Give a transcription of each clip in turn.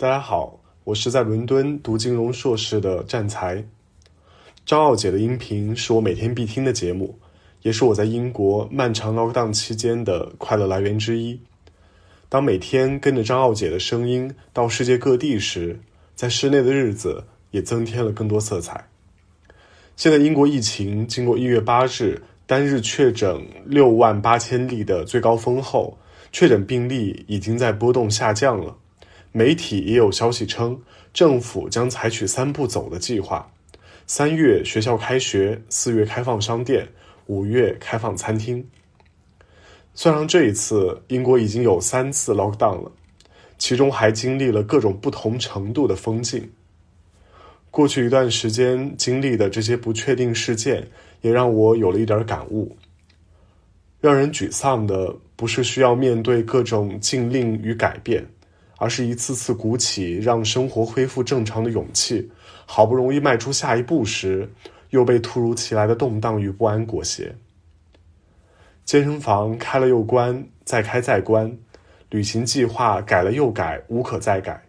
大家好，我是在伦敦读金融硕士的战才。张傲姐的音频是我每天必听的节目，也是我在英国漫长 lockdown 期间的快乐来源之一。当每天跟着张傲姐的声音到世界各地时，在室内的日子也增添了更多色彩。现在英国疫情经过一月八日单日确诊六万八千例的最高峰后，确诊病例已经在波动下降了。媒体也有消息称，政府将采取三步走的计划：三月学校开学，四月开放商店，五月开放餐厅。算上这一次，英国已经有三次 lockdown 了，其中还经历了各种不同程度的封禁。过去一段时间经历的这些不确定事件，也让我有了一点感悟。让人沮丧的不是需要面对各种禁令与改变，而是一次次鼓起让生活恢复正常的勇气，好不容易迈出下一步时，又被突如其来的动荡与不安裹挟。健身房开了又关，再开再关；旅行计划改了又改，无可再改。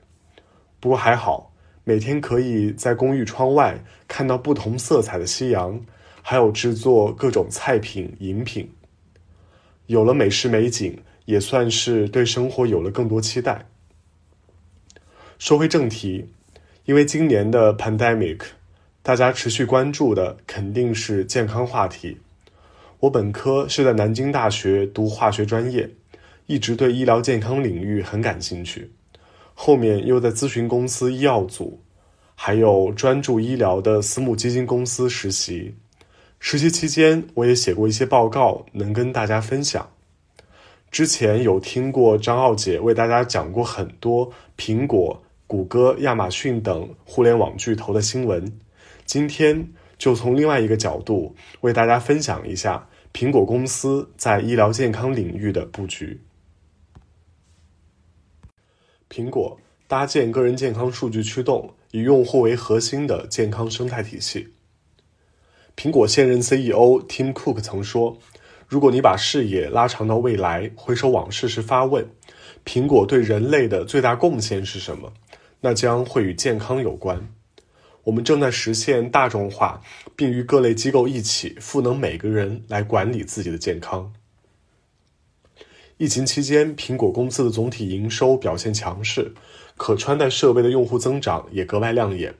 不过还好，每天可以在公寓窗外看到不同色彩的夕阳，还有制作各种菜品饮品。有了美食美景，也算是对生活有了更多期待。说回正题，因为今年的 pandemic，大家持续关注的肯定是健康话题。我本科是在南京大学读化学专业，一直对医疗健康领域很感兴趣。后面又在咨询公司医药组，还有专注医疗的私募基金公司实习。实习期间，我也写过一些报告，能跟大家分享。之前有听过张奥姐为大家讲过很多苹果、谷歌、亚马逊等互联网巨头的新闻，今天就从另外一个角度为大家分享一下。苹果公司在医疗健康领域的布局。苹果搭建个人健康数据驱动、以用户为核心的健康生态体系。苹果现任 CEO Tim Cook 曾说：“如果你把视野拉长到未来，回首往事时发问，苹果对人类的最大贡献是什么？那将会与健康有关。”我们正在实现大众化，并与各类机构一起赋能每个人来管理自己的健康。疫情期间，苹果公司的总体营收表现强势，可穿戴设备的用户增长也格外亮眼。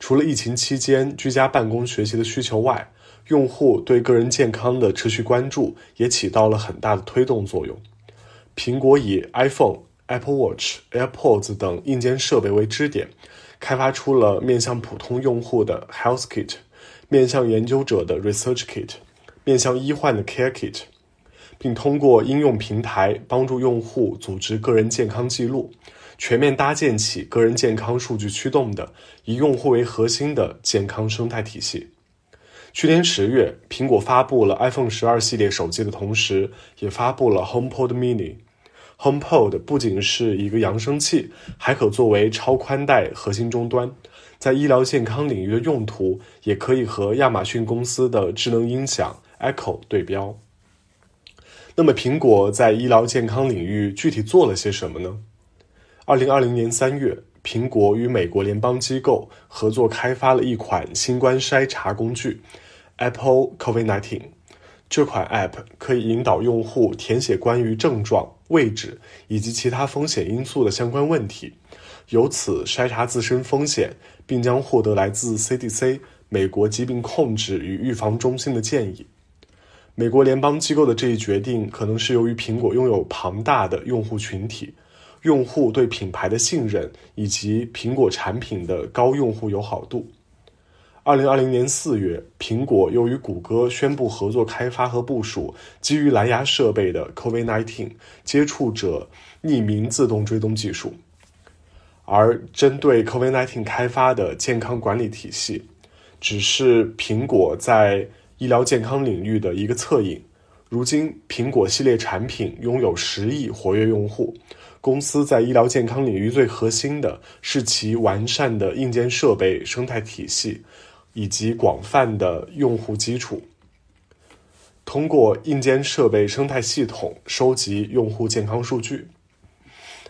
除了疫情期间居家办公学习的需求外，用户对个人健康的持续关注也起到了很大的推动作用。苹果以 iPhone、Apple Watch、AirPods 等硬件设备为支点。开发出了面向普通用户的 Health Kit，面向研究者的 Research Kit，面向医患的 Care Kit，并通过应用平台帮助用户组织个人健康记录，全面搭建起个人健康数据驱动的以用户为核心的健康生态体系。去年十月，苹果发布了 iPhone 十二系列手机的同时，也发布了 HomePod Mini。HomePod 不仅是一个扬声器，还可作为超宽带核心终端，在医疗健康领域的用途也可以和亚马逊公司的智能音响 Echo 对标。那么，苹果在医疗健康领域具体做了些什么呢？二零二零年三月，苹果与美国联邦机构合作开发了一款新冠筛查工具 Apple COVID-19。这款 App 可以引导用户填写关于症状。位置以及其他风险因素的相关问题，由此筛查自身风险，并将获得来自 CDC 美国疾病控制与预防中心的建议。美国联邦机构的这一决定，可能是由于苹果拥有庞大的用户群体，用户对品牌的信任以及苹果产品的高用户友好度。二零二零年四月，苹果又与谷歌宣布合作开发和部署基于蓝牙设备的 COVID-19 接触者匿名自动追踪技术。而针对 COVID-19 开发的健康管理体系，只是苹果在医疗健康领域的一个侧影。如今，苹果系列产品拥有十亿活跃用户。公司在医疗健康领域最核心的是其完善的硬件设备生态体系。以及广泛的用户基础，通过硬件设备生态系统收集用户健康数据。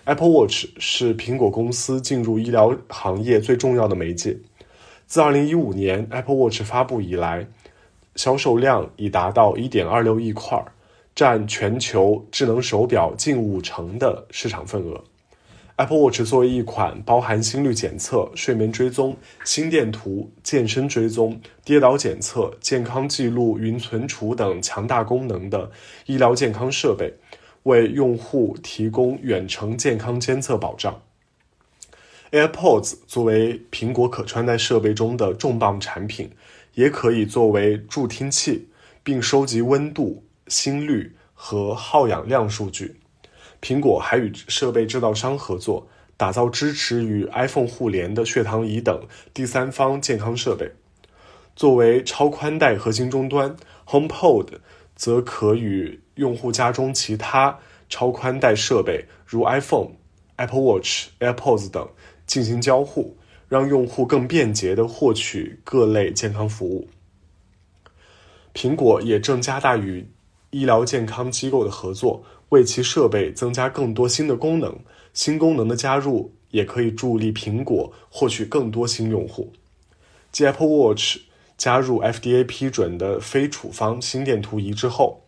Apple Watch 是苹果公司进入医疗行业最重要的媒介。自2015年 Apple Watch 发布以来，销售量已达到1.26亿块，占全球智能手表近五成的市场份额。Apple Watch 作为一款包含心率检测、睡眠追踪、心电图、健身追踪、跌倒检测、健康记录、云存储等强大功能的医疗健康设备，为用户提供远程健康监测保障。AirPods 作为苹果可穿戴设备中的重磅产品，也可以作为助听器，并收集温度、心率和耗氧量数据。苹果还与设备制造商合作，打造支持与 iPhone 互联的血糖仪等第三方健康设备。作为超宽带核心终端，HomePod 则可与用户家中其他超宽带设备，如 iPhone、Apple Watch、AirPods 等进行交互，让用户更便捷地获取各类健康服务。苹果也正加大与医疗健康机构的合作。为其设备增加更多新的功能，新功能的加入也可以助力苹果获取更多新用户。继 Apple Watch 加入 FDA 批准的非处方心电图仪之后，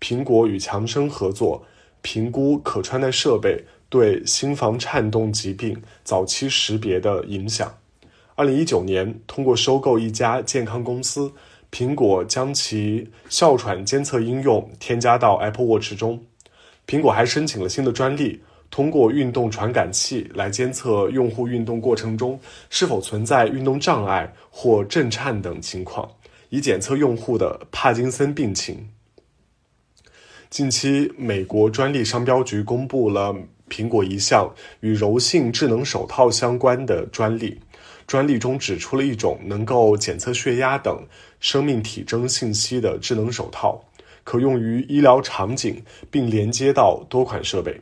苹果与强生合作，评估可穿戴设备对心房颤动疾病早期识别的影响。二零一九年，通过收购一家健康公司，苹果将其哮喘监测应用添加到 Apple Watch 中。苹果还申请了新的专利，通过运动传感器来监测用户运动过程中是否存在运动障碍或震颤等情况，以检测用户的帕金森病情。近期，美国专利商标局公布了苹果一项与柔性智能手套相关的专利，专利中指出了一种能够检测血压等生命体征信息的智能手套。可用于医疗场景，并连接到多款设备。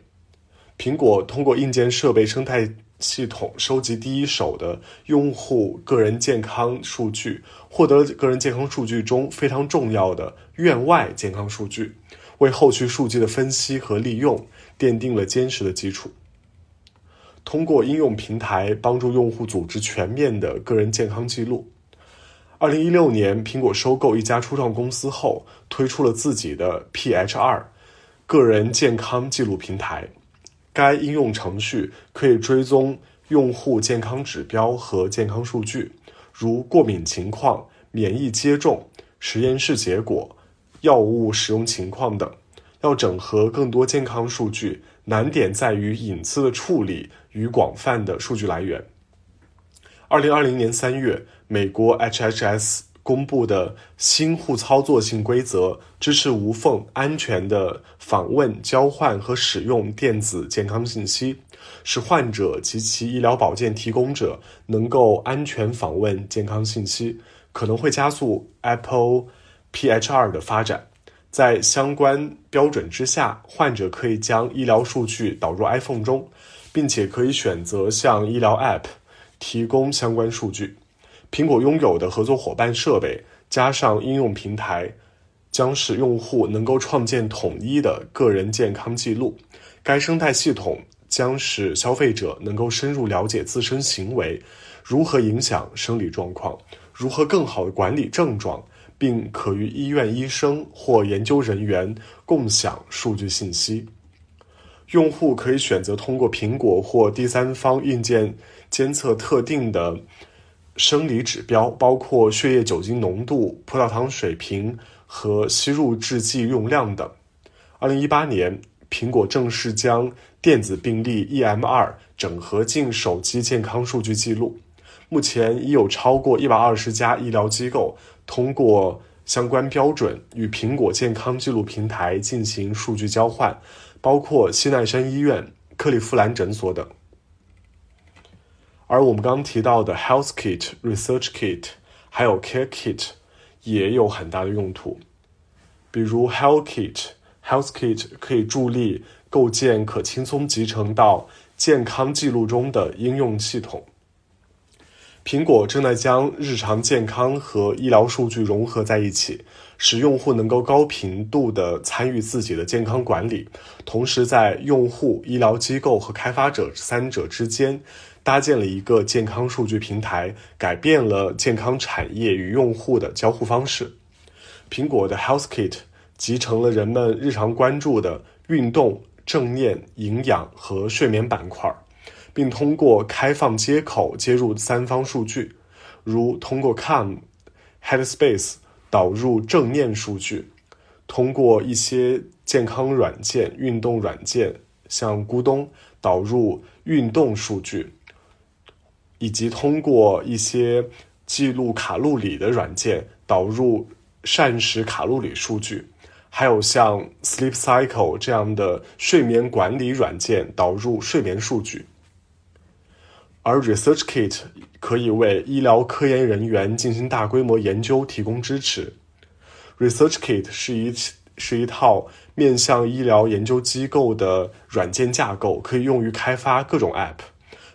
苹果通过硬件设备生态系统收集第一手的用户个人健康数据，获得个人健康数据中非常重要的院外健康数据，为后续数据的分析和利用奠定了坚实的基础。通过应用平台帮助用户组织全面的个人健康记录。二零一六年，苹果收购一家初创公司后，推出了自己的 PH2 个人健康记录平台。该应用程序可以追踪用户健康指标和健康数据，如过敏情况、免疫接种、实验室结果、药物使用情况等。要整合更多健康数据，难点在于隐私的处理与广泛的数据来源。二零二零年三月，美国 HHS 公布的新互操作性规则支持无缝、安全的访问、交换和使用电子健康信息，使患者及其医疗保健提供者能够安全访问健康信息，可能会加速 Apple PH2 的发展。在相关标准之下，患者可以将医疗数据导入 iPhone 中，并且可以选择向医疗 App。提供相关数据，苹果拥有的合作伙伴设备加上应用平台，将使用户能够创建统一的个人健康记录。该生态系统将使消费者能够深入了解自身行为如何影响生理状况，如何更好的管理症状，并可与医院医生或研究人员共享数据信息。用户可以选择通过苹果或第三方硬件。监测特定的生理指标，包括血液酒精浓度、葡萄糖水平和吸入制剂用量等。二零一八年，苹果正式将电子病历 EMR 整合进手机健康数据记录。目前已有超过一百二十家医疗机构通过相关标准与苹果健康记录平台进行数据交换，包括西奈山医院、克利夫兰诊所等。而我们刚提到的 Health Kit、Research Kit，还有 Care Kit，也有很大的用途。比如 Health Kit，Health Kit 可以助力构建可轻松集成到健康记录中的应用系统。苹果正在将日常健康和医疗数据融合在一起，使用户能够高频度地参与自己的健康管理，同时在用户、医疗机构和开发者三者之间搭建了一个健康数据平台，改变了健康产业与用户的交互方式。苹果的 Health Kit 集成了人们日常关注的运动、正念、营养和睡眠板块。并通过开放接口接入三方数据，如通过 Calm、Headspace 导入正念数据，通过一些健康软件、运动软件，像咕咚导入运动数据，以及通过一些记录卡路里的软件导入膳食卡路里数据，还有像 Sleep Cycle 这样的睡眠管理软件导入睡眠数据。而 ResearchKit 可以为医疗科研人员进行大规模研究提供支持。ResearchKit 是一是一套面向医疗研究机构的软件架构，可以用于开发各种 App，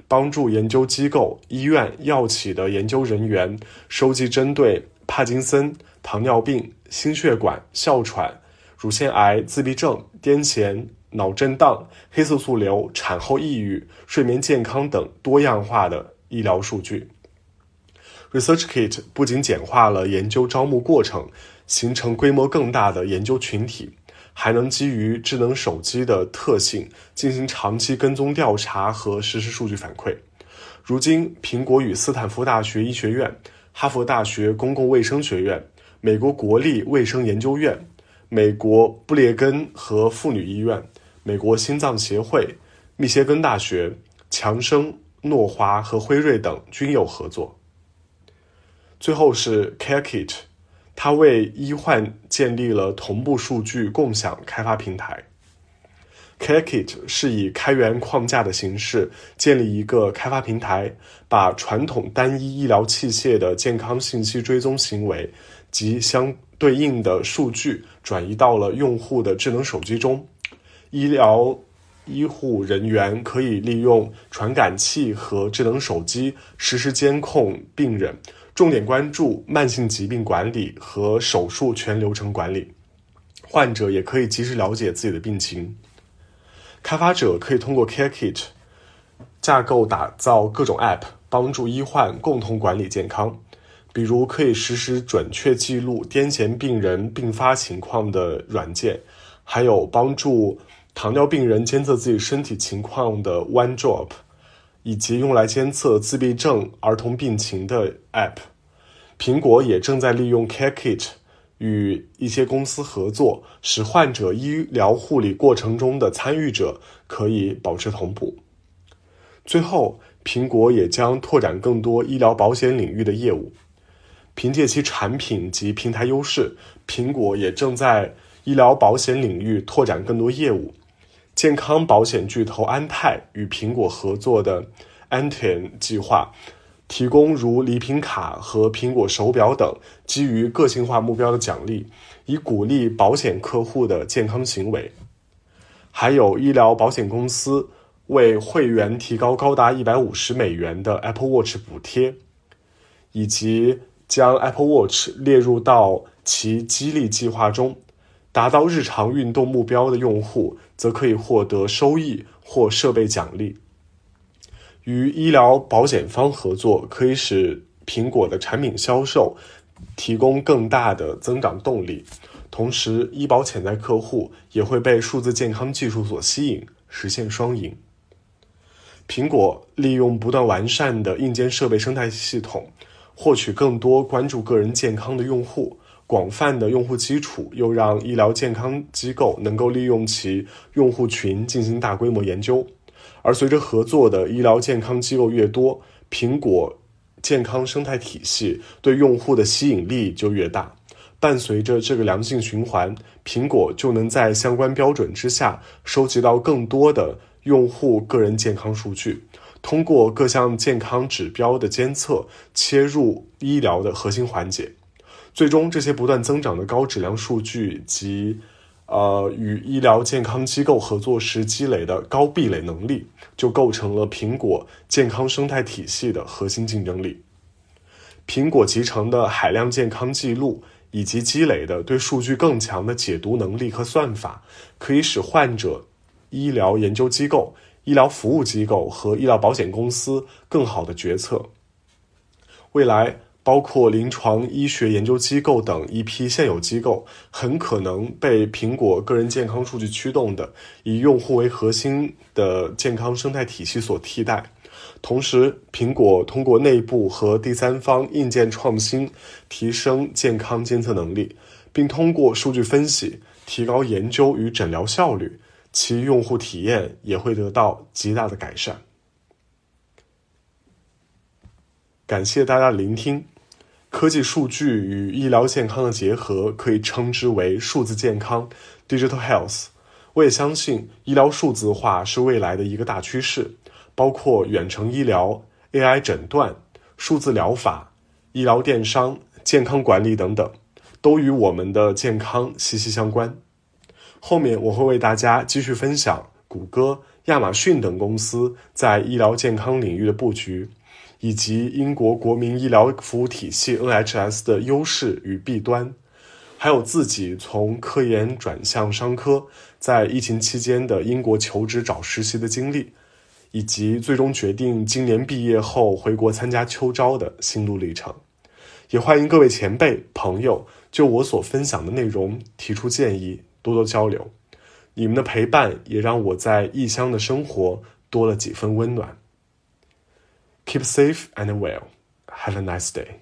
帮助研究机构、医院、药企的研究人员收集针对帕金森、糖尿病、心血管、哮喘、乳腺癌、自闭症、癫痫。脑震荡、黑色素瘤、产后抑郁、睡眠健康等多样化的医疗数据。ResearchKit 不仅简化了研究招募过程，形成规模更大的研究群体，还能基于智能手机的特性进行长期跟踪调查和实时数据反馈。如今，苹果与斯坦福大学医学院、哈佛大学公共卫生学院、美国国立卫生研究院、美国布列根和妇女医院。美国心脏协会、密歇根大学、强生、诺华和辉瑞等均有合作。最后是 CareKit，它为医患建立了同步数据共享开发平台。CareKit 是以开源框架的形式建立一个开发平台，把传统单一医疗器械的健康信息追踪行为及相对应的数据转移到了用户的智能手机中。医疗医护人员可以利用传感器和智能手机实时监控病人，重点关注慢性疾病管理和手术全流程管理。患者也可以及时了解自己的病情。开发者可以通过 CareKit 架构打造各种 App，帮助医患共同管理健康。比如，可以实时准确记录癫痫病人并发情况的软件，还有帮助。糖尿病人监测自己身体情况的 One Drop，以及用来监测自闭症儿童病情的 App，苹果也正在利用 CareKit 与一些公司合作，使患者医疗护理过程中的参与者可以保持同步。最后，苹果也将拓展更多医疗保险领域的业务。凭借其产品及平台优势，苹果也正在医疗保险领域拓展更多业务。健康保险巨头安泰与苹果合作的 Anten 计划，提供如礼品卡和苹果手表等基于个性化目标的奖励，以鼓励保险客户的健康行为。还有医疗保险公司为会员提高高达一百五十美元的 Apple Watch 补贴，以及将 Apple Watch 列入到其激励计划中。达到日常运动目标的用户，则可以获得收益或设备奖励。与医疗保险方合作，可以使苹果的产品销售提供更大的增长动力，同时医保潜在客户也会被数字健康技术所吸引，实现双赢。苹果利用不断完善的硬件设备生态系统，获取更多关注个人健康的用户。广泛的用户基础又让医疗健康机构能够利用其用户群进行大规模研究，而随着合作的医疗健康机构越多，苹果健康生态体系对用户的吸引力就越大。伴随着这个良性循环，苹果就能在相关标准之下收集到更多的用户个人健康数据，通过各项健康指标的监测切入医疗的核心环节。最终，这些不断增长的高质量数据及，呃，与医疗健康机构合作时积累的高壁垒能力，就构成了苹果健康生态体系的核心竞争力。苹果集成的海量健康记录以及积累的对数据更强的解读能力和算法，可以使患者、医疗研究机构、医疗服务机构和医疗保险公司更好的决策。未来，包括临床医学研究机构等一批现有机构，很可能被苹果个人健康数据驱动的以用户为核心的健康生态体系所替代。同时，苹果通过内部和第三方硬件创新，提升健康监测能力，并通过数据分析提高研究与诊疗效率，其用户体验也会得到极大的改善。感谢大家聆听。科技数据与医疗健康的结合，可以称之为数字健康 （digital health）。我也相信，医疗数字化是未来的一个大趋势。包括远程医疗、AI 诊断、数字疗法、医疗电商、健康管理等等，都与我们的健康息息相关。后面我会为大家继续分享谷歌、亚马逊等公司在医疗健康领域的布局，以及英国国民医疗服务体系 NHS 的优势与弊端，还有自己从科研转向商科，在疫情期间的英国求职找实习的经历。以及最终决定今年毕业后回国参加秋招的心路历程，也欢迎各位前辈朋友就我所分享的内容提出建议，多多交流。你们的陪伴也让我在异乡的生活多了几分温暖。Keep safe and well. Have a nice day.